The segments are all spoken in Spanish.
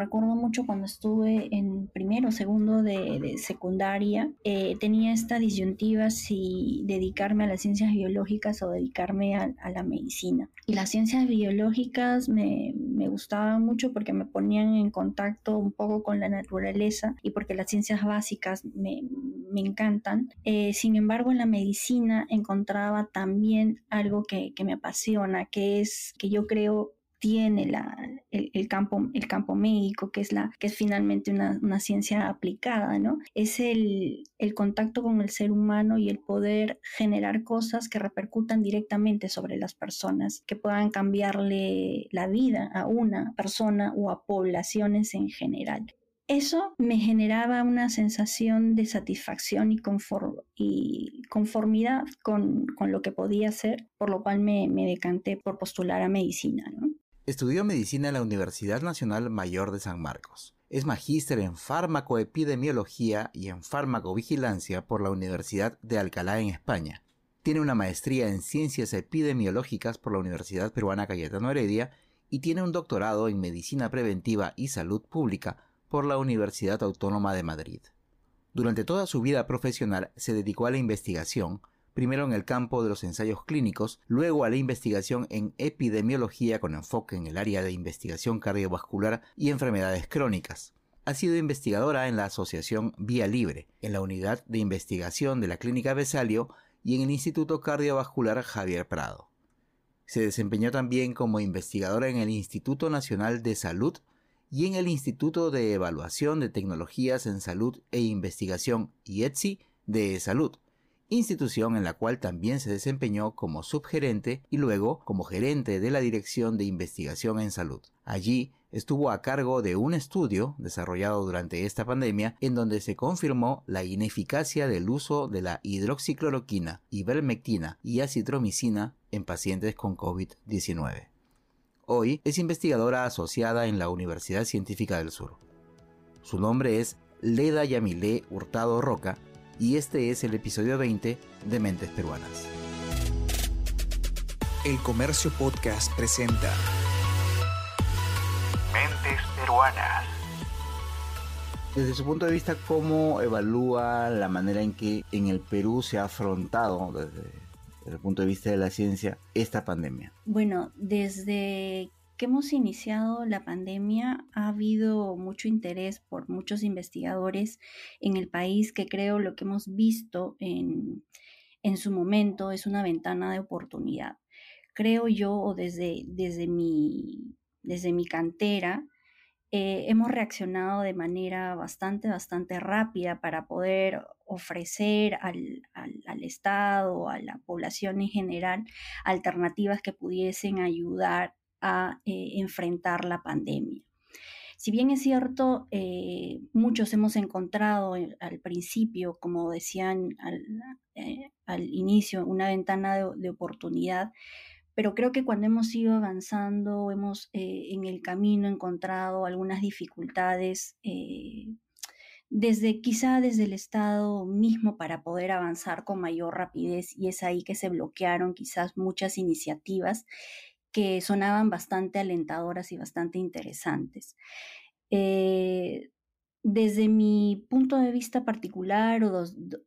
recuerdo mucho cuando estuve en primero segundo de, secundaria, eh, tenía esta disyuntiva si dedicarme a las ciencias biológicas o dedicarme a, la medicina. Y las ciencias biológicas me, me gustaban mucho porque me ponían en contacto un poco con la naturaleza y porque las ciencias básicas me, me encantan. Eh, sin embargo, en la medicina encontraba también algo que, que me apasiona, que es que yo creo tiene la, el, campo, el campo médico, que es, la, que es finalmente una, una ciencia aplicada, ¿no? Es el, el, contacto con el ser humano y el poder generar cosas que repercutan directamente sobre las personas, que puedan cambiarle la vida a una persona o a poblaciones en general. Eso me generaba una sensación de satisfacción y, y conformidad con, con, lo que podía hacer, por lo cual me, me decanté por postular a medicina. ¿no? Estudió medicina en la Universidad Nacional Mayor de San Marcos. Es magíster en farmacoepidemiología y en farmacovigilancia por la Universidad de Alcalá en España. Tiene una maestría en ciencias epidemiológicas por la Universidad Peruana Cayetano Heredia y tiene un doctorado en medicina preventiva y salud pública por la Universidad Autónoma de Madrid. Durante toda su vida profesional se dedicó a la investigación, primero en el campo de los ensayos clínicos, luego a la investigación en epidemiología con enfoque en el área de investigación cardiovascular y enfermedades crónicas. Ha sido investigadora en la Asociación Vía Libre, en la Unidad de Investigación de la Clínica Besalio y en el Instituto Cardiovascular Javier Prado. Se desempeñó también como investigadora en el Instituto Nacional de Salud y en el Instituto de Evaluación de Tecnologías en Salud e Investigación IETSI de Salud, institución en la cual también se desempeñó como subgerente y luego como gerente de la Dirección de Investigación en Salud. Allí estuvo a cargo de un estudio desarrollado durante esta pandemia en donde se confirmó la ineficacia del uso de la hidroxicloroquina, ivermectina y acitromicina en pacientes con COVID-19. Hoy es investigadora asociada en la Universidad Científica del Sur. Su nombre es Leda Yamilé Hurtado Roca y este es el episodio 20 de Mentes Peruanas. El Comercio Podcast presenta Mentes Peruanas. Desde su punto de vista, ¿cómo evalúa la manera en que en el Perú se ha afrontado desde el punto de vista de la ciencia esta pandemia? Bueno, desde que hemos iniciado la pandemia ha habido mucho interés por muchos investigadores en el país que creo lo que hemos visto en, su momento es una ventana de oportunidad. Creo yo, o desde, desde, mi, desde mi cantera, eh, hemos reaccionado de manera bastante, bastante rápida para poder ofrecer al, al, Estado, a la población en general, alternativas que pudiesen ayudar a eh, enfrentar la pandemia. Si bien es cierto, eh, muchos hemos encontrado al principio, como decían al, eh, inicio, una ventana de, oportunidad, pero creo que cuando hemos ido avanzando, hemos en el camino encontrado algunas dificultades, desde quizá desde el Estado mismo para poder avanzar con mayor rapidez y es ahí que se bloquearon quizás muchas iniciativas que sonaban bastante alentadoras y bastante interesantes. Eh, desde mi punto de vista particular o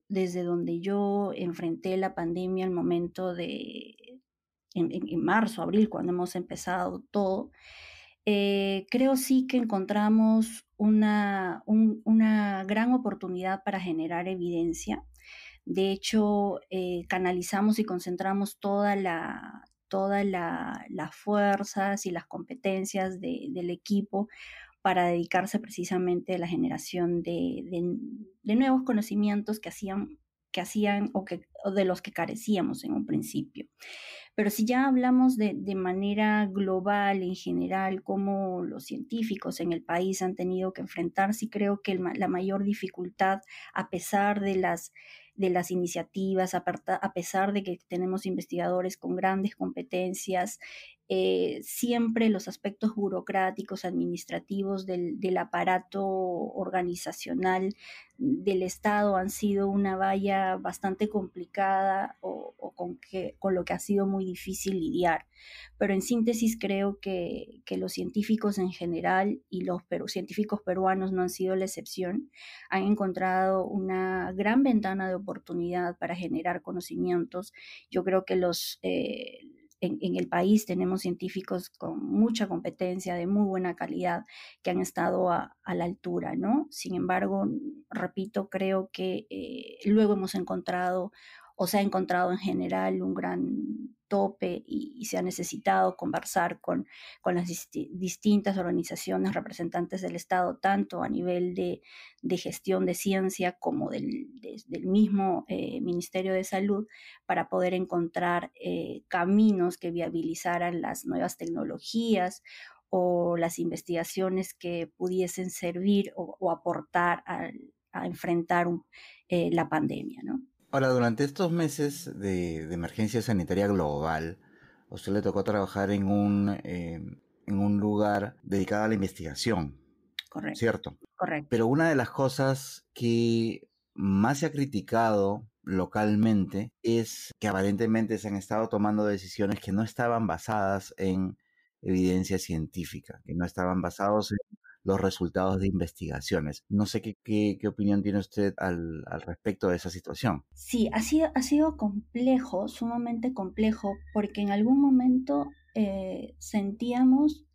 desde donde yo enfrenté la pandemia al momento de, en, marzo, abril, cuando hemos empezado todo, eh, creo sí que encontramos una, una, gran oportunidad para generar evidencia. De hecho, eh, canalizamos y concentramos toda la, todas las fuerzas y las competencias del equipo para dedicarse precisamente a la generación de, nuevos conocimientos que hacían que hacían o, que, de los que carecíamos en un principio. Pero si ya hablamos de, manera global, en general, cómo los científicos en el país han tenido que enfrentarse, creo que la mayor dificultad, a pesar de las de las iniciativas, a pesar de que tenemos investigadores con grandes competencias, eh, siempre los aspectos burocráticos, administrativos del, aparato organizacional del Estado han sido una valla bastante complicada o, con, que, con lo que ha sido muy difícil lidiar. Pero en síntesis creo que, los científicos en general y los científicos peruanos no han sido la excepción, han encontrado una gran ventana de oportunidad para generar conocimientos. Yo creo que los... Eh, en, el país tenemos científicos con mucha competencia, de muy buena calidad, que han estado a, la altura, ¿no? Sin embargo, repito, creo que eh, luego hemos encontrado o se ha encontrado en general un gran y, se ha necesitado conversar con, con las distintas organizaciones representantes del Estado, tanto a nivel de, gestión de ciencia como del, del mismo eh, Ministerio de Salud, para poder encontrar eh, caminos que viabilizaran las nuevas tecnologías o las investigaciones que pudiesen servir o, aportar a, enfrentar eh, la pandemia, ¿no? Ahora, durante estos meses de, emergencia sanitaria global, a usted le tocó trabajar en un, eh, en un lugar dedicado a la investigación. Correcto. ¿Cierto? Correcto. Pero una de las cosas que más se ha criticado localmente es que aparentemente se han estado tomando decisiones que no estaban basadas en evidencia científica, que no estaban basados en los resultados de investigaciones. No sé qué, qué, opinión tiene usted al, respecto de esa situación. Sí, ha sido, ha sido complejo, sumamente complejo, porque en algún momento eh, sentíamos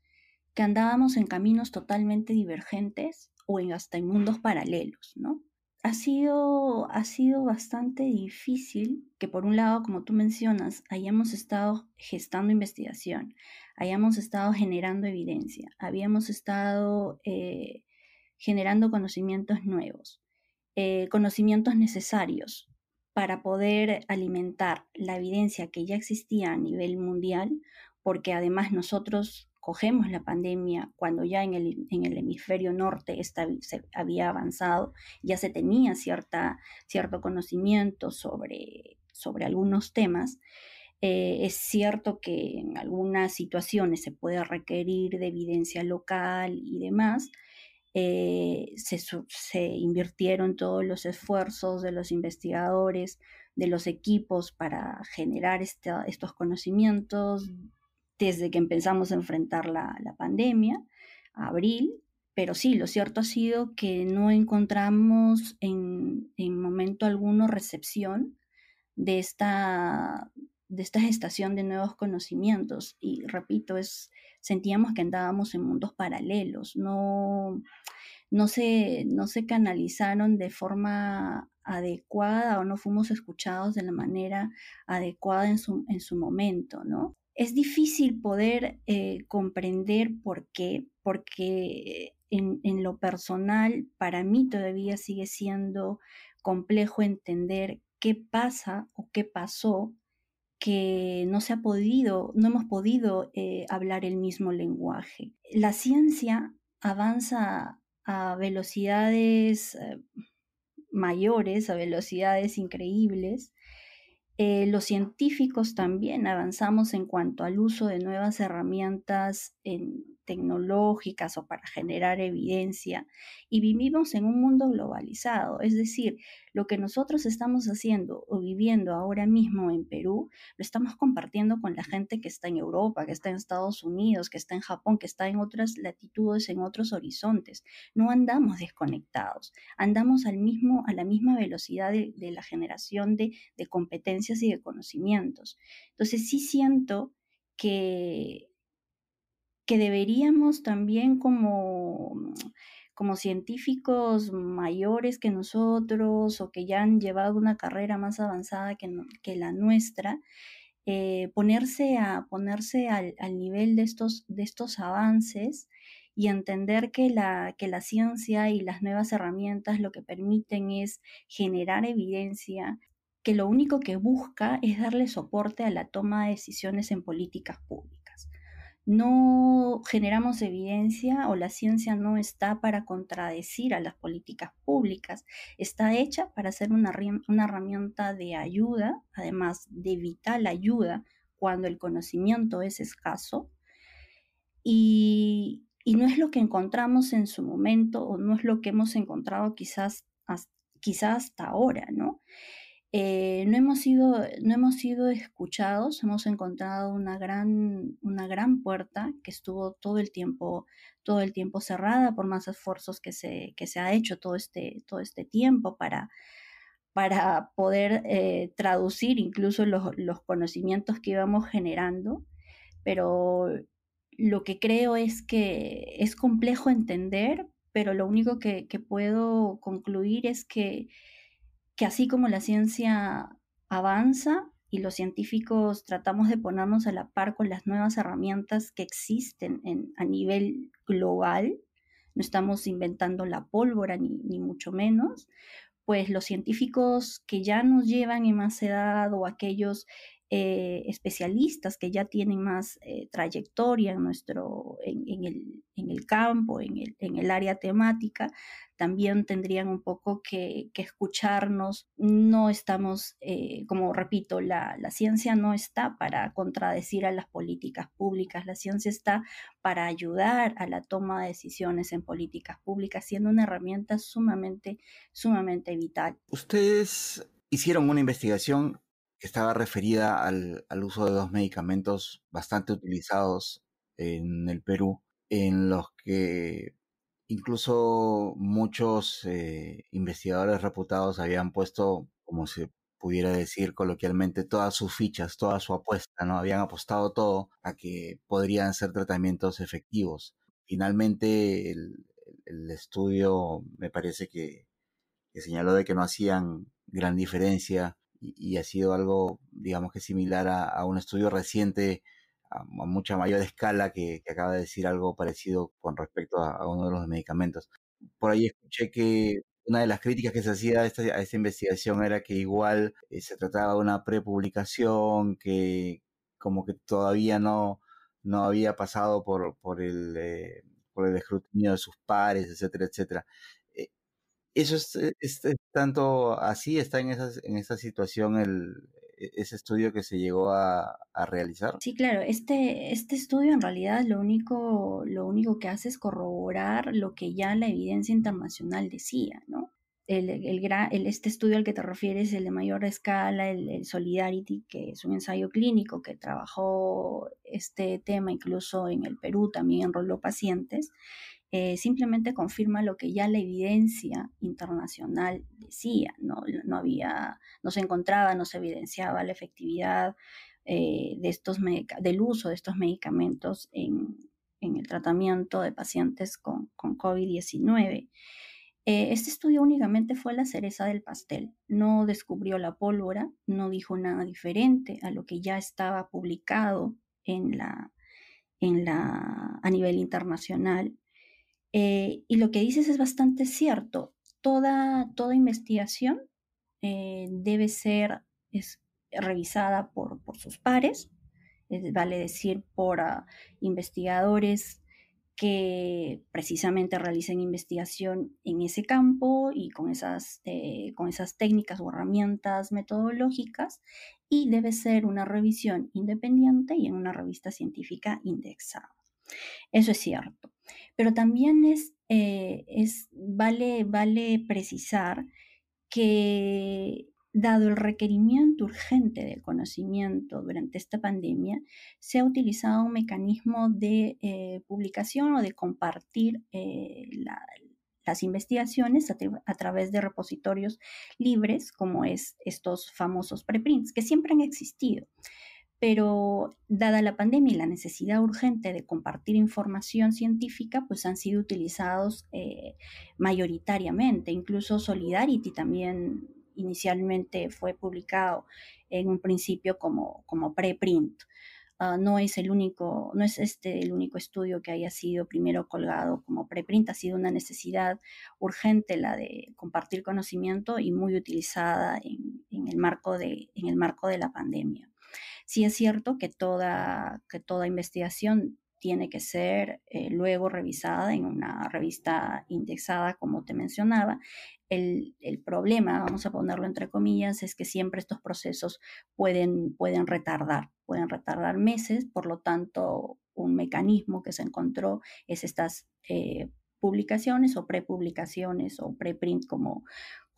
que andábamos en caminos totalmente divergentes o en hasta en mundos paralelos, ¿no? Ha sido, ha sido bastante difícil que por un lado, como tú mencionas, hayamos estado gestando investigación, hayamos estado generando evidencia, habíamos estado eh, generando conocimientos nuevos, eh, conocimientos necesarios para poder alimentar la evidencia que ya existía a nivel mundial, porque además nosotros cogemos la pandemia cuando ya en el, en el hemisferio norte esta, se había avanzado, ya se tenía cierta, cierto conocimiento sobre, sobre algunos temas, eh, es cierto que en algunas situaciones se puede requerir de evidencia local y demás. Eh, se, invirtieron todos los esfuerzos de los investigadores, de los equipos para generar estos conocimientos desde que empezamos a enfrentar la, pandemia, abril, pero sí, lo cierto ha sido que no encontramos en, en momento alguno recepción de esta, de esta gestación de nuevos conocimientos. Y repito, es, sentíamos que andábamos en mundos paralelos, no, no, se, no se canalizaron de forma adecuada o no fuimos escuchados de la manera adecuada en su, en su momento, ¿no? Es difícil poder eh, comprender por qué, porque en, en lo personal para mí todavía sigue siendo complejo entender qué pasa o qué pasó que no se ha podido, no hemos podido eh, hablar el mismo lenguaje. La ciencia avanza a velocidades eh, mayores, a velocidades increíbles. Eh, los científicos también avanzamos en cuanto al uso de nuevas herramientas en tecnológicas o para generar evidencia y vivimos en un mundo globalizado, es decir, lo que nosotros estamos haciendo o viviendo ahora mismo en Perú, lo estamos compartiendo con la gente que está en Europa, que está en Estados Unidos, que está en Japón, que está en otras latitudes, en otros horizontes. No andamos desconectados, andamos al mismo, a la misma velocidad de, la generación de, de competencias y de conocimientos. Entonces sí siento que que deberíamos también como, como científicos mayores que nosotros o que ya han llevado una carrera más avanzada que, que la nuestra, eh, ponerse, a, ponerse al, nivel de estos, de estos avances y entender que la, que la ciencia y las nuevas herramientas lo que permiten es generar evidencia, que lo único que busca es darle soporte a la toma de decisiones en políticas públicas no generamos evidencia o la ciencia no está para contradecir a las políticas públicas, está hecha para ser una, herramienta de ayuda, además de vital ayuda cuando el conocimiento es escaso. Y, no es lo que encontramos en su momento o no es lo que hemos encontrado quizás, quizás hasta ahora, ¿no? Eh, no, hemos sido, no hemos sido escuchados, hemos encontrado una gran, una gran puerta que estuvo todo el tiempo, todo el tiempo cerrada por más esfuerzos que se, que se ha hecho todo este, todo este tiempo para, para poder eh, traducir incluso los, los conocimientos que íbamos generando, pero lo que creo es que es complejo entender, pero lo único que, que puedo concluir es que que así como la ciencia avanza y los científicos tratamos de ponernos a la par con las nuevas herramientas que existen a nivel global, no estamos inventando la pólvora ni, ni mucho menos, pues los científicos que ya nos llevan en más edad o aquellos eh, especialistas que ya tienen más eh, trayectoria en, nuestro, en, el, en el, campo, en el, en el, área temática, también tendrían un poco que, escucharnos. No estamos, eh, como repito, la, la, ciencia no está para contradecir a las políticas públicas, la ciencia está para ayudar a la toma de decisiones en políticas públicas, siendo una herramienta sumamente, sumamente vital. Ustedes hicieron una investigación que estaba referida al, al, uso de dos medicamentos bastante utilizados en el Perú, en los que incluso muchos eh, investigadores reputados habían puesto, como se pudiera decir coloquialmente, todas sus fichas, toda su apuesta, ¿no? Habían apostado todo a que podrían ser tratamientos efectivos. Finalmente, el, estudio me parece que, que señaló de que no hacían gran diferencia y, ha sido algo, digamos que similar a, un estudio reciente a, mucha mayor escala que, acaba de decir algo parecido con respecto a, uno de los medicamentos. Por ahí escuché que una de las críticas que se hacía a esta, a esta investigación era que igual eh, se trataba de una prepublicación, que como que todavía no, no había pasado por, por, el, eh, por el escrutinio de sus pares, etcétera, etcétera. Eso eh, es, tanto así, está en esa, en esa situación el, e, ese estudio que se llegó a, a, realizar? Sí, claro, este, este estudio en realidad lo único, lo único que hace es corroborar lo que ya la evidencia internacional decía, ¿no? El, el, el, este estudio al que te refieres, el de mayor escala, el, el, Solidarity, que es un ensayo clínico que trabajó este tema incluso en el Perú, también enroló pacientes, eh, simplemente confirma lo que ya la evidencia internacional decía, no, no había, no se encontraba, no se evidenciaba la efectividad eh, de estos del uso de estos medicamentos en, en el tratamiento de pacientes con, con COVID-19. Eh, este estudio únicamente fue la cereza del pastel, no descubrió la pólvora, no dijo nada diferente a lo que ya estaba publicado en la, en la, a nivel internacional eh, y lo que dices es bastante cierto. Toda, toda investigación eh, debe ser es, revisada por, por, sus pares, vale decir, por uh, investigadores que precisamente realicen investigación en ese campo y con esas, eh, con esas técnicas o herramientas metodológicas y debe ser una revisión independiente y en una revista científica indexada. Eso es cierto. Pero también es, eh, es vale, vale precisar que dado el requerimiento urgente del conocimiento durante esta pandemia, se ha utilizado un mecanismo de eh, publicación o de compartir eh, las investigaciones a, a, través de repositorios libres, como es estos famosos preprints, que siempre han existido pero dada la pandemia y la necesidad urgente de compartir información científica, pues han sido utilizados eh, mayoritariamente. Incluso Solidarity también inicialmente fue publicado en un principio como, como preprint. Uh, no es el único, no es este el único estudio que haya sido primero colgado como preprint, ha sido una necesidad urgente la de compartir conocimiento y muy utilizada en el, marco de, en el marco de la pandemia. Sí es cierto que toda, que toda investigación tiene que ser eh, luego revisada en una revista indexada, como te mencionaba. El, el, problema, vamos a ponerlo entre comillas, es que siempre estos procesos pueden, pueden retardar, pueden retardar meses, por lo tanto, un mecanismo que se encontró es estas eh, publicaciones o prepublicaciones o preprint, como,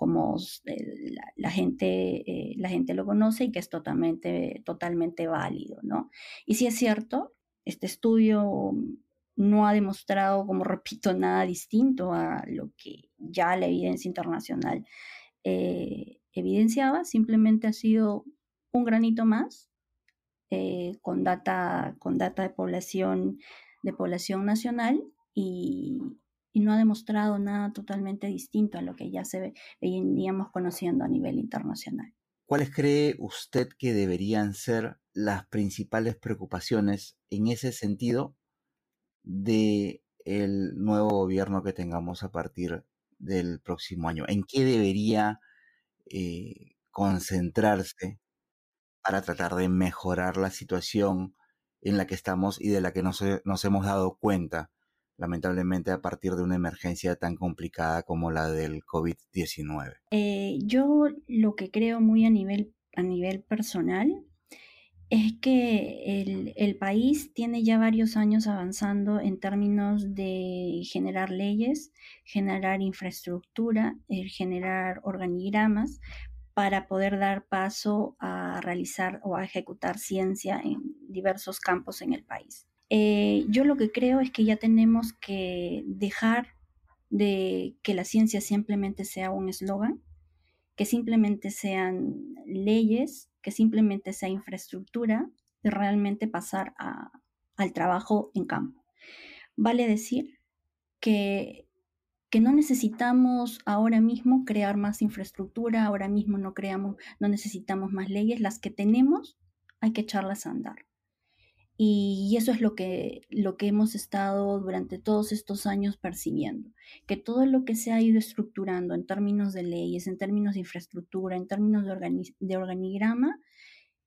como eh, la, gente, eh, la gente lo conoce y que es totalmente, totalmente válido, ¿no? Y si es cierto, este estudio no ha demostrado, como repito, nada distinto a lo que ya la evidencia internacional eh, evidenciaba, simplemente ha sido un granito más con, data, con data de población, de población nacional y, y no ha demostrado nada totalmente distinto a lo que ya se veníamos conociendo a nivel internacional. ¿Cuáles cree usted que deberían ser las principales preocupaciones en ese sentido de el nuevo gobierno que tengamos a partir del próximo año? ¿En qué debería eh, concentrarse para tratar de mejorar la situación en la que estamos y de la que nos hemos dado cuenta lamentablemente a partir de una emergencia tan complicada como la del COVID-19? Eh, yo lo que creo muy a nivel, a nivel personal es que el, el, país tiene ya varios años avanzando en términos de generar leyes, generar infraestructura, generar organigramas para poder dar paso a realizar o a ejecutar ciencia en diversos campos en el país. Eh, yo lo que creo es que ya tenemos que dejar de que la ciencia simplemente sea un eslogan, que simplemente sean leyes, que simplemente sea infraestructura, y realmente pasar al trabajo en campo. Vale decir que, que no necesitamos ahora mismo crear más infraestructura, ahora mismo no creamos, no necesitamos más leyes, las que tenemos hay que echarlas a andar. Y eso es lo que, lo que hemos estado durante todos estos años percibiendo, que todo lo que se ha ido estructurando en términos de leyes, en términos de infraestructura, en términos de, de organigrama,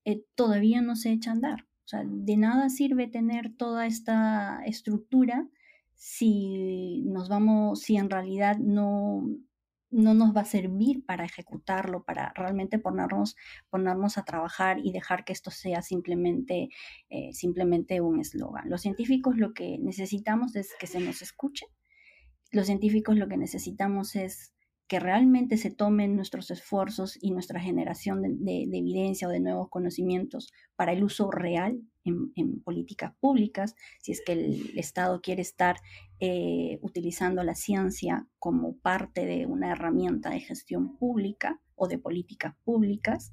eh, todavía no se echa a andar. O sea, de nada sirve tener toda esta estructura si nos vamos, si en realidad no, no nos va a servir para ejecutarlo, para realmente ponernos, ponernos a trabajar y dejar que esto sea simplemente, eh, simplemente un eslogan. Los científicos lo que necesitamos es que se nos escuche. Los científicos lo que necesitamos es que realmente se tomen nuestros esfuerzos y nuestra generación de, evidencia o de nuevos conocimientos para el uso real en, políticas públicas, si es que el Estado quiere estar eh, utilizando la ciencia como parte de una herramienta de gestión pública o de políticas públicas,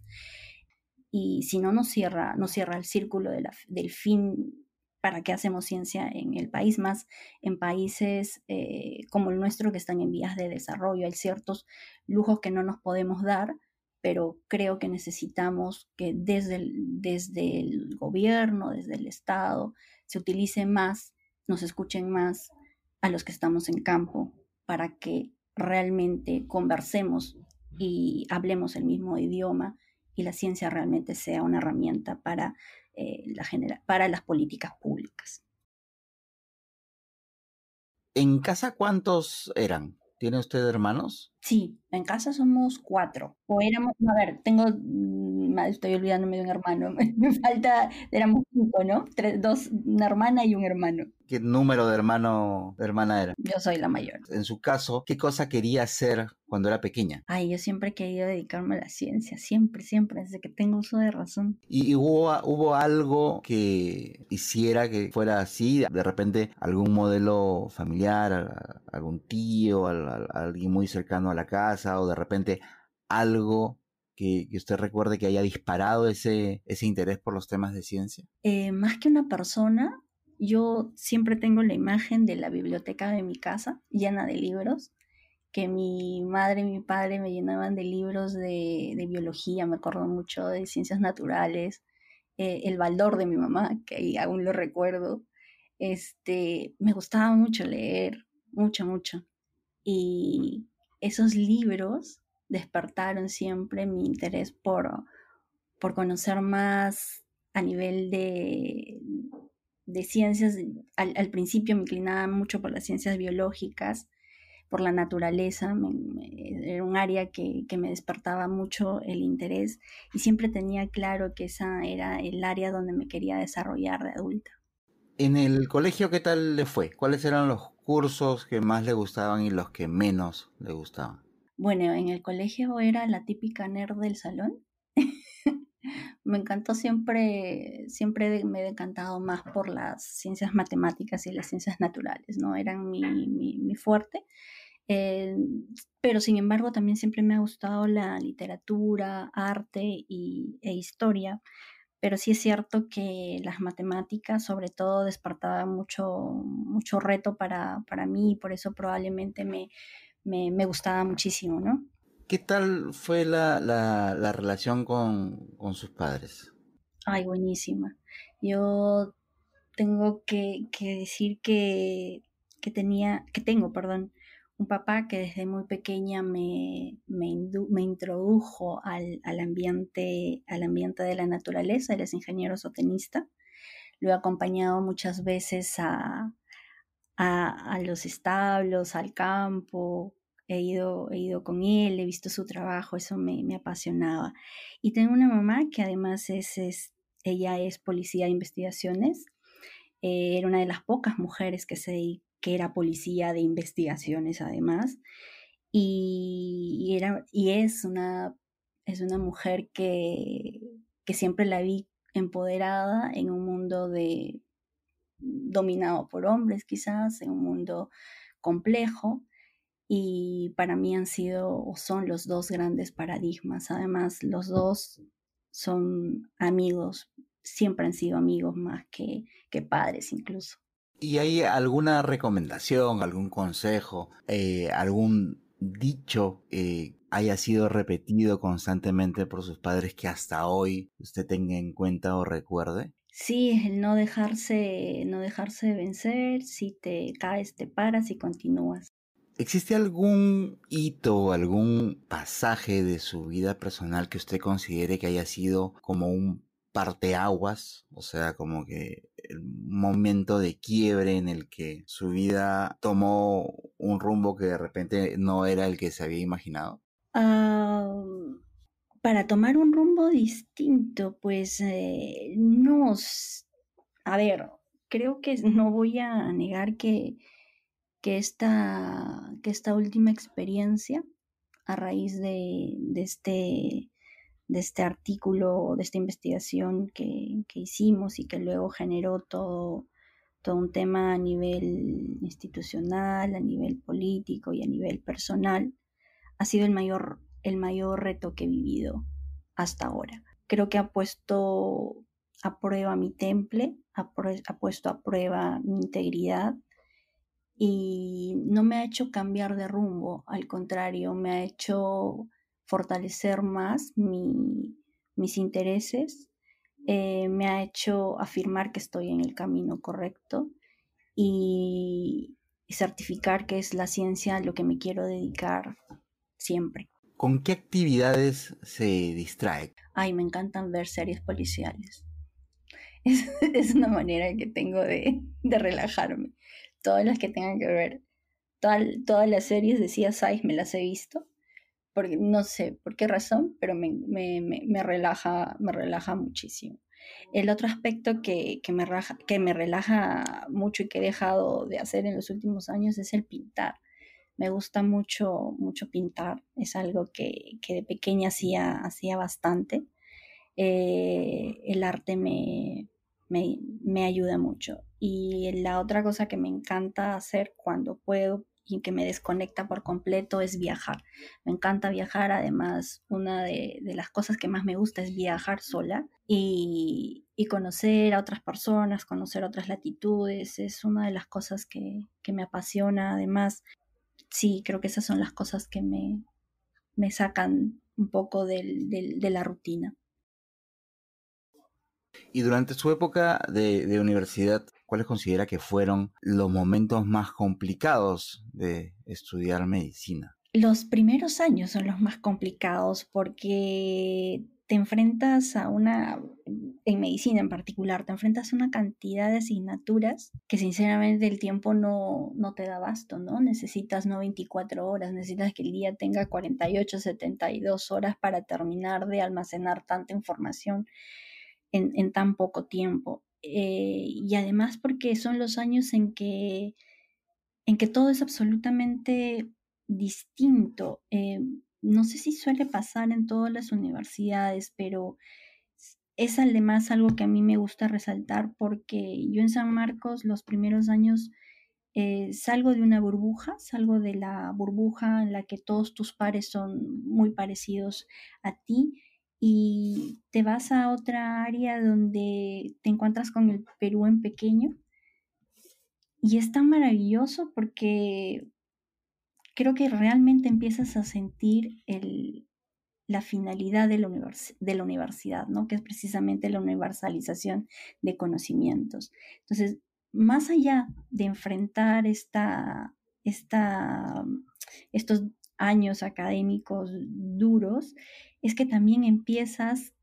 y si no, no cierra, cierra el círculo del fin para qué hacemos ciencia en el país, más en países eh, como el nuestro que están en vías de desarrollo. Hay ciertos lujos que no nos podemos dar, pero creo que necesitamos que desde el, desde el gobierno, desde el Estado, se utilice más, nos escuchen más a los que estamos en campo para que realmente conversemos y hablemos el mismo idioma y la ciencia realmente sea una herramienta para eh, la para las políticas públicas. ¿En casa cuántos eran? ¿Tiene usted hermanos? Sí, en casa somos cuatro. O éramos, a ver, tengo, mm, estoy olvidándome de un hermano, me falta, éramos cinco, ¿no? Tres, dos, una hermana y un hermano. ¿Qué número de hermano, de hermana era? Yo soy la mayor. En su caso, ¿qué cosa quería hacer cuando era pequeña? Ay, yo siempre he querido dedicarme a la ciencia, siempre, siempre, desde que tengo uso de razón. ¿Y hubo, hubo algo que hiciera que fuera así? De repente, algún modelo familiar, algún tío, alguien muy cercano a la casa, o de repente algo que, usted recuerde que haya disparado ese, ese interés por los temas de ciencia? Eh, más que una persona, yo siempre tengo la imagen de la biblioteca de mi casa llena de libros, que mi madre y mi padre me llenaban de libros de, biología, me acuerdo mucho de ciencias naturales, eh, el baldor de mi mamá, que aún lo recuerdo. Este, me gustaba mucho leer, mucho, mucho. Y esos libros despertaron siempre mi interés por, por conocer más a nivel de, de ciencias, al, principio me inclinaba mucho por las ciencias biológicas, por la naturaleza, era un área que, me despertaba mucho el interés y siempre tenía claro que esa era el área donde me quería desarrollar de adulta. En el colegio, ¿qué tal le fue? ¿Cuáles eran los cursos que más le gustaban y los que menos le gustaban? Bueno, en el colegio era la típica nerd del salón. me encantó siempre, siempre me he decantado más por las ciencias matemáticas y las ciencias naturales, ¿no? Eran mi, mi, fuerte. Eh, pero sin embargo también siempre me ha gustado la literatura, arte y, e historia. Pero sí es cierto que las matemáticas sobre todo despertaban mucho, mucho reto para, para mí y por eso probablemente me, me, me gustaba muchísimo, ¿no? ¿Qué tal fue la, la, relación con, con, sus padres? Ay, buenísima. Yo tengo que, que decir que, que, tenía, que tengo, perdón, un papá que desde muy pequeña me, me, me introdujo al, al, ambiente, al ambiente de la naturaleza, él es ingeniero sotenista. Lo he acompañado muchas veces a, a, los establos, al campo, he ido, he ido con él, he visto su trabajo, eso me, me apasionaba. Y tengo una mamá que además es, es ella es policía de investigaciones, eh, era una de las pocas mujeres que, se, que era policía de investigaciones además, y, era, y es, una, es una mujer que, que siempre la vi empoderada en un mundo de, dominado por hombres quizás, en un mundo complejo. Y para mí han sido o son los dos grandes paradigmas. Además, los dos son amigos, siempre han sido amigos más que, que padres incluso. ¿Y hay alguna recomendación, algún consejo, eh, algún dicho eh, haya sido repetido constantemente por sus padres que hasta hoy usted tenga en cuenta o recuerde? Sí, el no dejarse, no dejarse vencer, si te caes, te paras y continúas. ¿Existe algún hito, algún pasaje de su vida personal que usted considere que haya sido como un parteaguas? O sea, como que el momento de quiebre en el que su vida tomó un rumbo que de repente no era el que se había imaginado. Ah, para tomar un rumbo distinto, pues eh, no, a ver, creo que no voy a negar que, que, esta, que esta última experiencia a raíz de, este, de este artículo, de esta investigación que, que hicimos y que luego generó todo, todo un tema a nivel institucional, a nivel político y a nivel personal, ha sido el mayor el mayor reto que he vivido hasta ahora. Creo que ha puesto a prueba mi temple, ha, puesto a prueba mi integridad y no me ha hecho cambiar de rumbo, al contrario, me ha hecho fortalecer más mis intereses, eh, me ha hecho afirmar que estoy en el camino correcto y certificar que es la ciencia lo que me quiero dedicar siempre. ¿Con qué actividades se distrae? Ay, me encantan ver series policiales. Es, una manera que tengo de, relajarme. Todas las que tengan que ver, todas las series de CSI me las he visto, porque no sé por qué razón, pero me, relaja, me relaja muchísimo. El otro aspecto que, me que me relaja mucho y que he dejado de hacer en los últimos años es el pintar me gusta mucho, mucho pintar, es algo que, de pequeña hacía, hacía bastante. Eh, el arte me, me, ayuda mucho. Y la otra cosa que me encanta hacer cuando puedo y que me desconecta por completo es viajar. Me encanta viajar, además una de, las cosas que más me gusta es viajar sola y, conocer a otras personas, conocer otras latitudes, es una de las cosas que, que me apasiona. Además, sí, creo que esas son las cosas que me, me sacan un poco del, de la rutina. Y durante su época de, de, universidad, ¿cuáles considera que fueron los momentos más complicados de estudiar medicina? Los primeros años son los más complicados porque te enfrentas a una, en medicina en particular, te enfrentas a una cantidad de asignaturas que sinceramente el tiempo no, no te da basto, ¿no? Necesitas no 24 horas, necesitas que el día tenga 48, 72 horas para terminar de almacenar tanta información en, en tan poco tiempo. Eh, y además porque son los años en que, en que todo es absolutamente distinto. Eh, no sé si suele pasar en todas las universidades, pero es además algo que a mí me gusta resaltar porque yo en San Marcos los primeros años eh, salgo de una burbuja, salgo de la burbuja en la que todos tus pares son muy parecidos a ti y te vas a otra área donde te encuentras con el Perú en pequeño. Y es tan maravilloso porque creo que realmente empiezas a sentir el, la finalidad de la, de la universidad, ¿no? que es precisamente la universalización de conocimientos. Entonces, más allá de enfrentar esta, esta, estos años académicos duros, es que también empiezas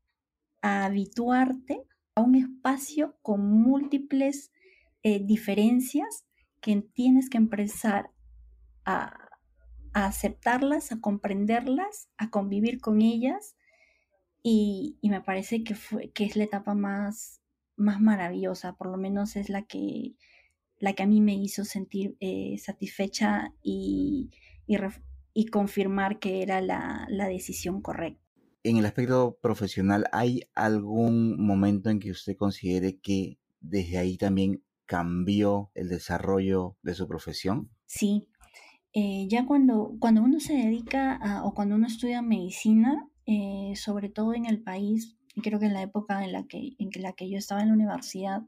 a habituarte a un espacio con múltiples eh, diferencias que tienes que empezar a, aceptarlas, a comprenderlas, a convivir con ellas. Y, me parece que, fue, que es la etapa más, más maravillosa, por lo menos es la que, la que a mí me hizo sentir eh, satisfecha y, confirmar que era la, la decisión correcta. En el aspecto profesional, ¿hay algún momento en que usted considere que desde ahí también cambió el desarrollo de su profesión? Sí, eh, ya cuando, cuando uno se dedica o cuando uno estudia medicina, eh, sobre todo en el país, y creo que en la época en la que, en la que yo estaba en la universidad,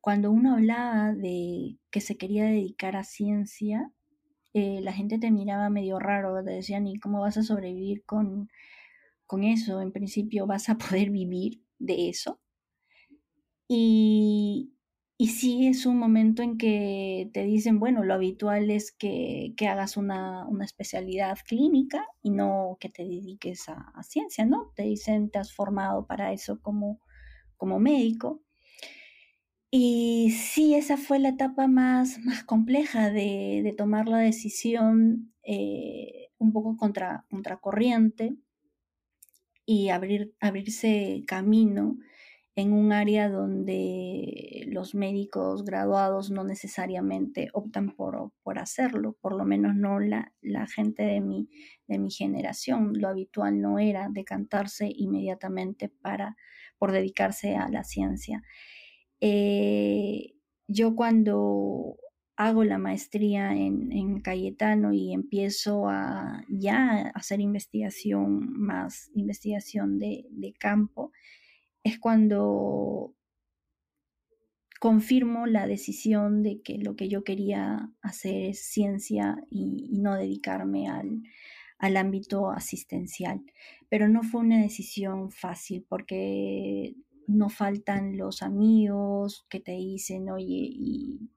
cuando uno hablaba de que se quería dedicar a ciencia, eh, la gente te miraba medio raro, te decían, ¿y cómo vas a sobrevivir con, con eso? En principio vas a poder vivir de eso. Y, y sí es un momento en que te dicen, bueno, lo habitual es que, hagas una, especialidad clínica y no que te dediques a, ciencia, ¿no? Te dicen, te has formado para eso como, como médico. Y sí, esa fue la etapa más, más compleja de, tomar la decisión eh, un poco contra, contracorriente y abrir, abrirse camino en un área donde los médicos graduados no necesariamente optan por, por hacerlo, por lo menos no la, la, gente de mi, de mi generación. Lo habitual no era decantarse inmediatamente para, por dedicarse a la ciencia. Eh, yo cuando hago la maestría en, en, Cayetano y empiezo a ya hacer investigación más, investigación de, de campo, es cuando confirmo la decisión de que lo que yo quería hacer es ciencia y, no dedicarme al, ámbito asistencial. Pero no fue una decisión fácil porque no faltan los amigos que te dicen, oye, y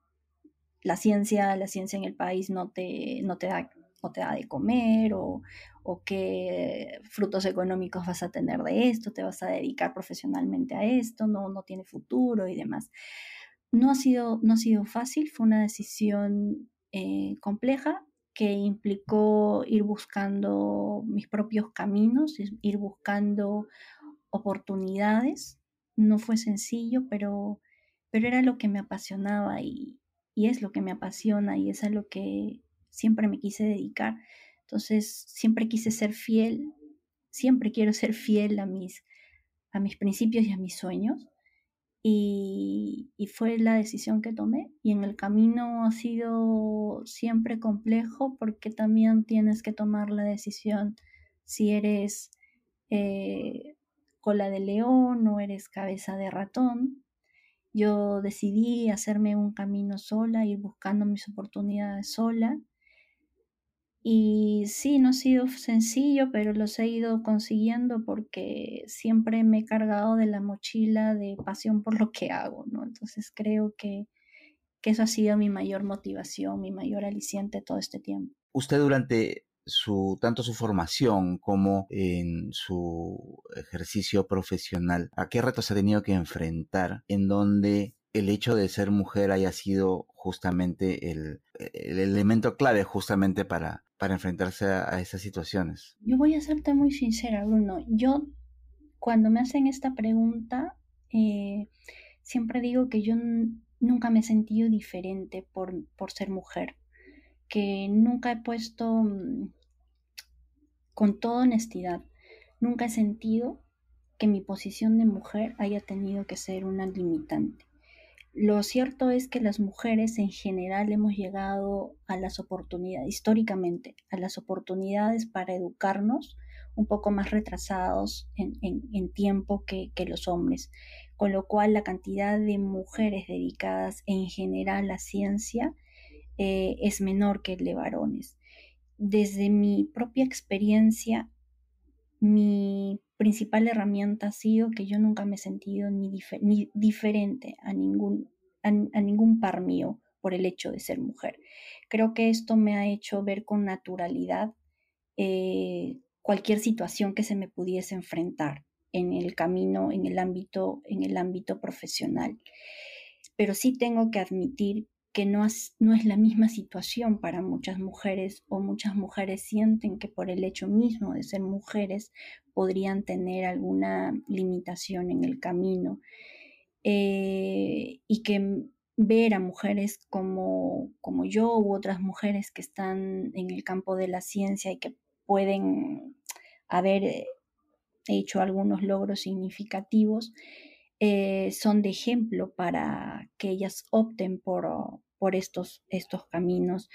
la ciencia, la ciencia en el país no te, no te da te da de comer o, o qué frutos económicos vas a tener de esto, te vas a dedicar profesionalmente a esto, no, no tiene futuro y demás. No ha sido, no ha sido fácil, fue una decisión eh, compleja que implicó ir buscando mis propios caminos, ir buscando oportunidades. No fue sencillo, pero, pero era lo que me apasionaba y, y es lo que me apasiona y es a lo que siempre me quise dedicar. Entonces, siempre quise ser fiel, siempre quiero ser fiel a mis, a mis principios y a mis sueños. Y, y, fue la decisión que tomé. Y en el camino ha sido siempre complejo porque también tienes que tomar la decisión si eres eh, cola de león o eres cabeza de ratón. Yo decidí hacerme un camino sola, ir buscando mis oportunidades sola y sí, no ha sido sencillo, pero los he ido consiguiendo porque siempre me he cargado de la mochila de pasión por lo que hago, ¿no? Entonces creo que, eso ha sido mi mayor motivación, mi mayor aliciente todo este tiempo. Usted durante su, tanto su formación como en su ejercicio profesional, ¿a qué retos ha tenido que enfrentar en donde el hecho de ser mujer haya sido justamente el, el elemento clave justamente para, para enfrentarse a, esas situaciones? Yo voy a serte muy sincera, Bruno. Yo, cuando me hacen esta pregunta, eh, siempre digo que yo nunca me he sentido diferente por, por ser mujer. Que nunca he puesto, mm, con toda honestidad, nunca he sentido que mi posición de mujer haya tenido que ser una limitante. Lo cierto es que las mujeres en general hemos llegado a las oportunidades, históricamente, a las oportunidades para educarnos un poco más retrasados en, tiempo que, los hombres, con lo cual la cantidad de mujeres dedicadas en general a la ciencia eh, es menor que el de varones. Desde mi propia experiencia, mi principal herramienta ha sido que yo nunca me he sentido ni, diferente a ningún, a, ningún par mío por el hecho de ser mujer. Creo que esto me ha hecho ver con naturalidad eh, cualquier situación que se me pudiese enfrentar en el camino, en el ámbito, en el ámbito profesional. Pero sí tengo que admitir que no es, no es la misma situación para muchas mujeres o muchas mujeres sienten que por el hecho mismo de ser mujeres podrían tener alguna limitación en el camino eh, y que ver a mujeres como, como yo u otras mujeres que están en el campo de la ciencia y que pueden haber eh, hecho algunos logros significativos, eh, son de ejemplo para que ellas opten por, por estos, estos caminos.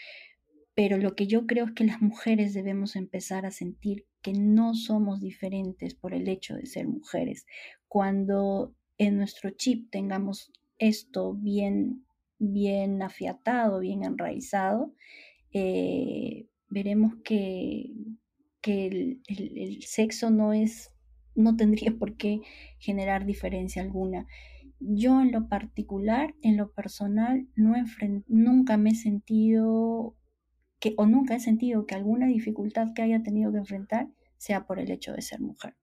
Pero lo que yo creo es que las mujeres debemos empezar a sentir que no somos diferentes por el hecho de ser mujeres. Cuando en nuestro chip tengamos esto bien, bien afiatado, bien enraizado, eh, veremos que, que el, sexo no es, no tendría por qué generar diferencia alguna. Yo en lo particular, en lo personal, no nunca me he sentido que, o nunca he sentido que alguna dificultad que haya tenido que enfrentar sea por el hecho de ser mujer.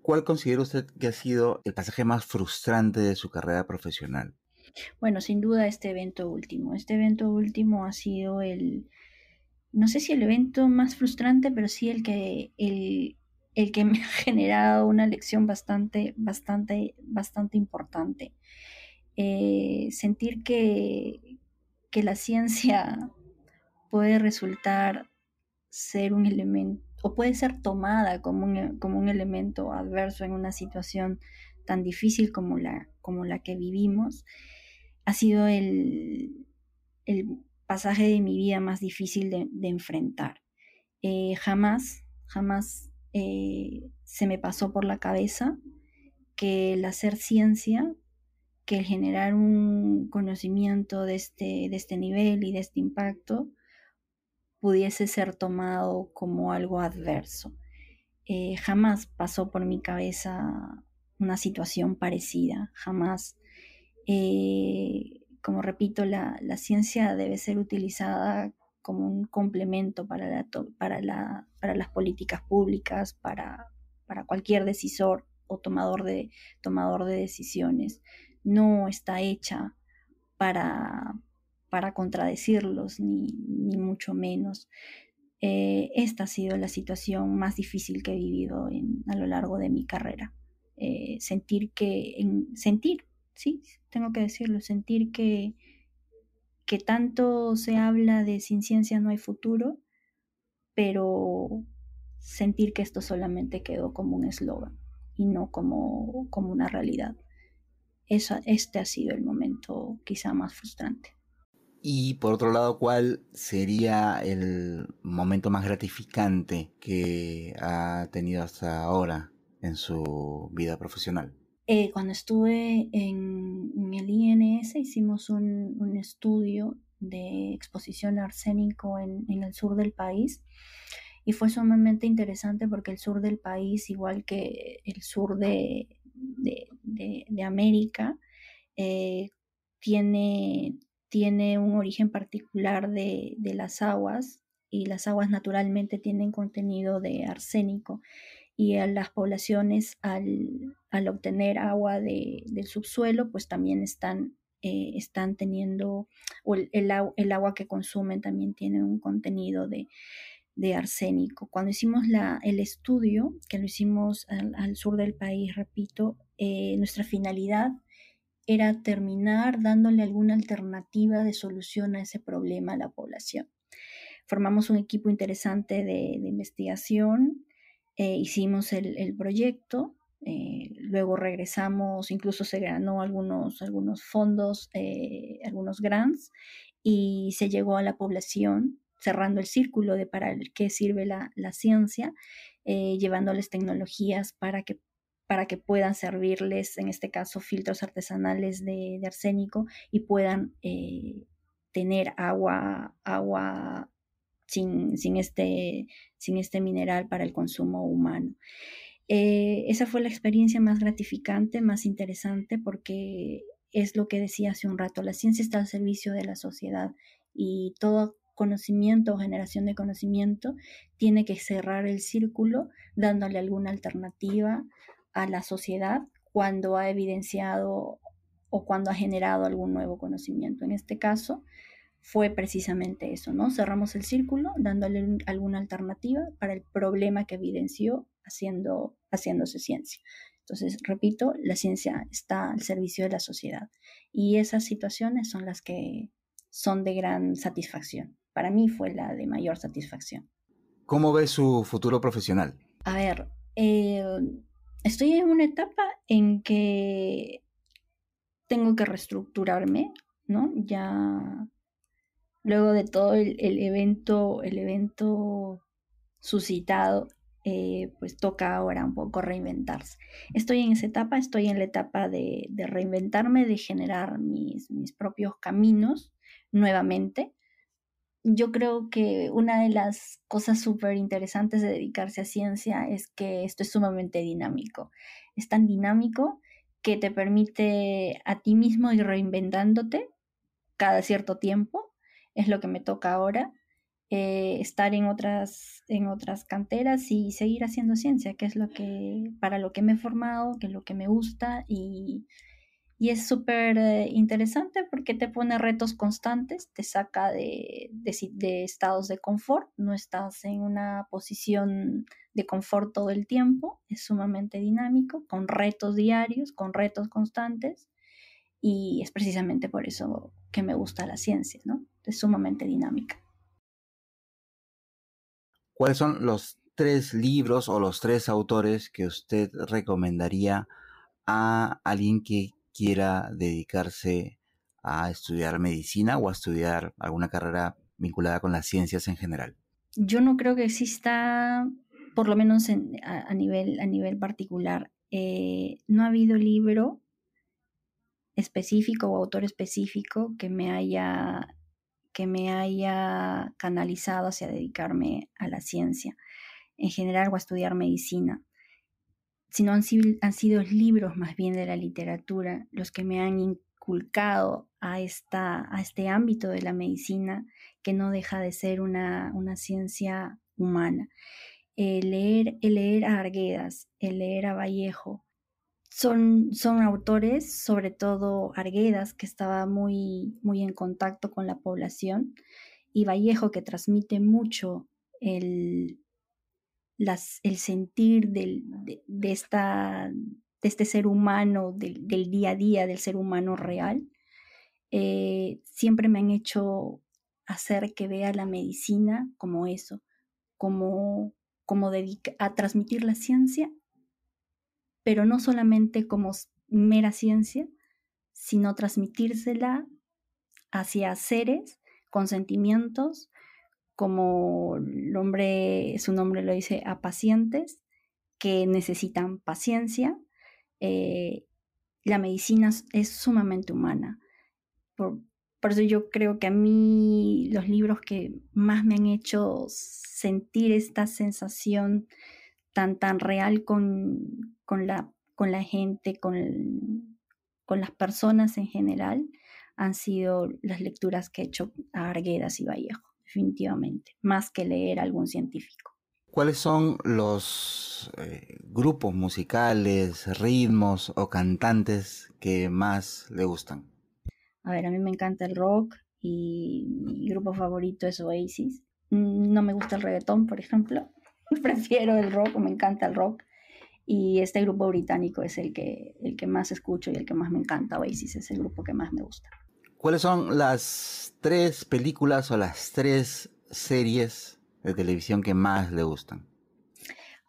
¿Cuál considera usted que ha sido el pasaje más frustrante de su carrera profesional? Bueno, sin duda este evento último. Este evento último ha sido el, no sé si el evento más frustrante, pero sí el que, el, el que me ha generado una lección bastante, bastante, bastante importante. Eh, sentir que, que la ciencia puede resultar ser un elemento, o puede ser tomada como un, como un elemento adverso en una situación tan difícil como la, como la que vivimos, ha sido el, el pasaje de mi vida más difícil de, enfrentar. Eh, jamás, jamás eh, se me pasó por la cabeza que el hacer ciencia, que el generar un conocimiento de este, de este nivel y de este impacto, pudiese ser tomado como algo adverso. Eh, jamás pasó por mi cabeza una situación parecida, jamás como repito, la, ciencia debe ser utilizada como un complemento para, para, las políticas públicas, para, cualquier decisor o tomador de, tomador de decisiones. No está hecha para, para contradecirlos, ni, mucho menos. Eh, esta ha sido la situación más difícil que he vivido a lo largo de mi carrera. Eh, sentir que, en, sentir sí, tengo que decirlo, sentir que, que tanto se habla de sin ciencia no hay futuro, pero sentir que esto solamente quedó como un eslogan y no como, como una realidad. este ha sido el momento quizá más frustrante. Y por otro lado, ¿cuál sería el momento más gratificante que ha tenido hasta ahora en su vida profesional? Eh, cuando estuve en, el INS hicimos un, estudio de exposición a arsénico en, el sur del país y fue sumamente interesante porque el sur del país, igual que el sur de, América, eh, tiene, tiene un origen particular de, las aguas y las aguas naturalmente tienen contenido de arsénico y a las poblaciones al, obtener agua del subsuelo, pues también están, eh, están teniendo, o el, agua que consumen también tiene un contenido de, arsénico. Cuando hicimos la, el estudio, que lo hicimos al, sur del país, repito, eh, nuestra finalidad era terminar dándole alguna alternativa de solución a ese problema a la población. formamos un equipo interesante de, investigación, eh, hicimos el, proyecto, eh, luego regresamos, incluso se ganó algunos, algunos fondos, eh, algunos grants, y se llegó a la población cerrando el círculo de para qué sirve la, ciencia, llevándoles tecnologías para que para que puedan servirles, en este caso, filtros artesanales de, arsénico y puedan tener agua, agua sin, sin, este, sin este mineral para el consumo humano. Eh, esa fue la experiencia más gratificante, más interesante, porque es lo que decía hace un rato, la ciencia está al servicio de la sociedad y todo conocimiento o generación de conocimiento tiene que cerrar el círculo dándole alguna alternativa a la sociedad cuando ha evidenciado o cuando ha generado algún nuevo conocimiento. En este caso, fue precisamente eso, ¿no? Cerramos el círculo dándole alguna alternativa para el problema que evidenció haciendo, haciéndose ciencia. Entonces, repito, la ciencia está al servicio de la sociedad y esas situaciones son las que son de gran satisfacción. Para mí fue la de mayor satisfacción. ¿Cómo ve su futuro profesional? A ver, eh, estoy en una etapa en que tengo que reestructurarme, ¿no? Ya luego de todo el, evento, el evento suscitado, eh, pues toca ahora un poco reinventarse. Estoy en esa etapa, estoy en la etapa de, reinventarme, de generar mis, mis, propios caminos nuevamente. Yo creo que una de las cosas súper interesantes de dedicarse a ciencia es que esto es sumamente dinámico. Es tan dinámico que te permite a ti mismo ir reinventándote cada cierto tiempo es lo que me toca ahora, eh, estar en otras, en otras canteras y seguir haciendo ciencia, que es lo que, para lo que me he formado, que es lo que me gusta y, es súper eh, interesante porque te pone retos constantes, te saca de, de, estados de confort, no estás en una posición de confort todo el tiempo, es sumamente dinámico, con retos diarios, con retos constantes y es precisamente por eso que me gusta la ciencia, ¿no? Es sumamente dinámica. ¿Cuáles son los tres libros o los tres autores que usted recomendaría a alguien que quiera dedicarse a estudiar medicina o a estudiar alguna carrera vinculada con las ciencias en general? Yo no creo que exista, por lo menos a, nivel, a nivel particular, eh, no ha habido libro específico o autor específico que me haya que me haya canalizado hacia dedicarme a la ciencia en general o a estudiar medicina, sino han han sido libros más bien de la literatura los que me han inculcado a, esta, a este ámbito de la medicina que no deja de ser una, ciencia humana. El leer, el leer a Arguedas, el leer a Vallejo, son, son autores, sobre todo Arguedas, que estaba muy, muy en contacto con la población, y Vallejo, que transmite mucho el, las, el sentir del, de, esta, de este ser humano, del, día a día, del ser humano real, eh, siempre me han hecho hacer que vea la medicina como eso, como, como dedica, a transmitir la ciencia pero no solamente como mera ciencia, sino transmitírsela hacia seres con sentimientos, como el nombre, su nombre lo dice, a pacientes que necesitan paciencia. Eh, la medicina es sumamente humana. Por, por eso yo creo que a mí los libros que más me han hecho sentir esta sensación tan, tan real con, con, la, con la gente, con, con las personas en general, han sido las lecturas que he hecho a Arguedas y Vallejo, definitivamente, más que leer algún científico. ¿Cuáles son los eh, grupos musicales, ritmos o cantantes que más le gustan? A ver, a mí me encanta el rock y mi grupo favorito es Oasis. Mm, no me gusta el reggaetón, por ejemplo. prefiero el rock, me encanta el rock. Y este grupo británico es el que, el que más escucho y el que más me encanta. Oasis es el grupo que más me gusta. ¿Cuáles son las tres películas o las tres series de televisión que más le gustan?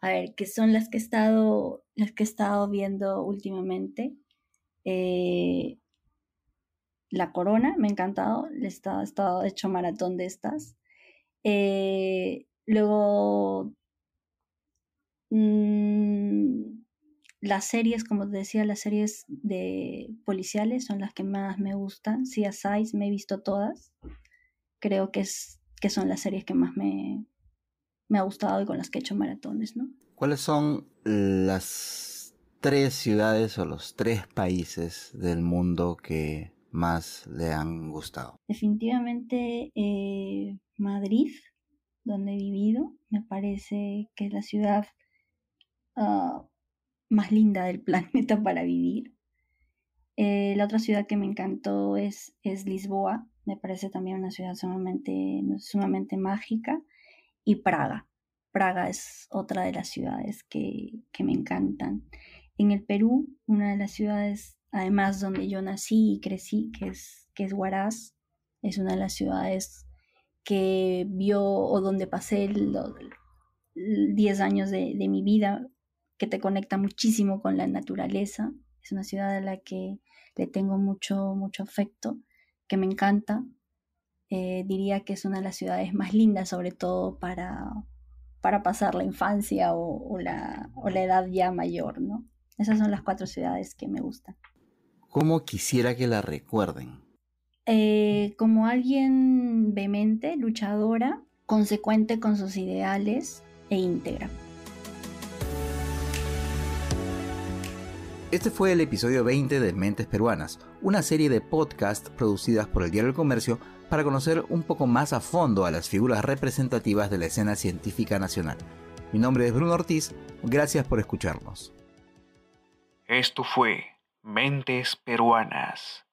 A ver, ¿qué son las que he estado, las que he estado viendo últimamente? Eh, la Corona, me ha encantado, he estado, estado hecho maratón de estas. Eh, luego, mmm, las series, como te decía, las series de policiales son las que más me gustan. CSI me he visto todas. Creo que, es, que son las series que más me, me ha gustado y con las que he hecho maratones, ¿no? ¿Cuáles son las tres ciudades o los tres países del mundo que más le han gustado? Definitivamente eh, Madrid, donde he vivido, me parece que es la ciudad uh, más linda del planeta para vivir. Eh, la otra ciudad que me encantó es, es Lisboa, me parece también una ciudad sumamente, sumamente mágica, y Praga. Praga es otra de las ciudades que, que me encantan. En el Perú, una de las ciudades, además donde yo nací y crecí, que es, que es Huaraz, es una de las ciudades que vio o donde pasé los 10 años de, de mi vida que te conecta muchísimo con la naturaleza. Es una ciudad a la que le tengo mucho, mucho afecto, que me encanta. Eh, diría que es una de las ciudades más lindas, sobre todo para, para pasar la infancia o, la, o la edad ya mayor, ¿no? Esas son las cuatro ciudades que me gustan. ¿Cómo quisiera que la recuerden? Eh, como alguien vehemente, luchadora, consecuente con sus ideales e íntegra. Este fue el episodio 20 de Mentes Peruanas, una serie de podcasts producidas por el Diario del Comercio para conocer un poco más a fondo a las figuras representativas de la escena científica nacional. Mi nombre es Bruno Ortiz, gracias por escucharnos. Esto fue Mentes Peruanas.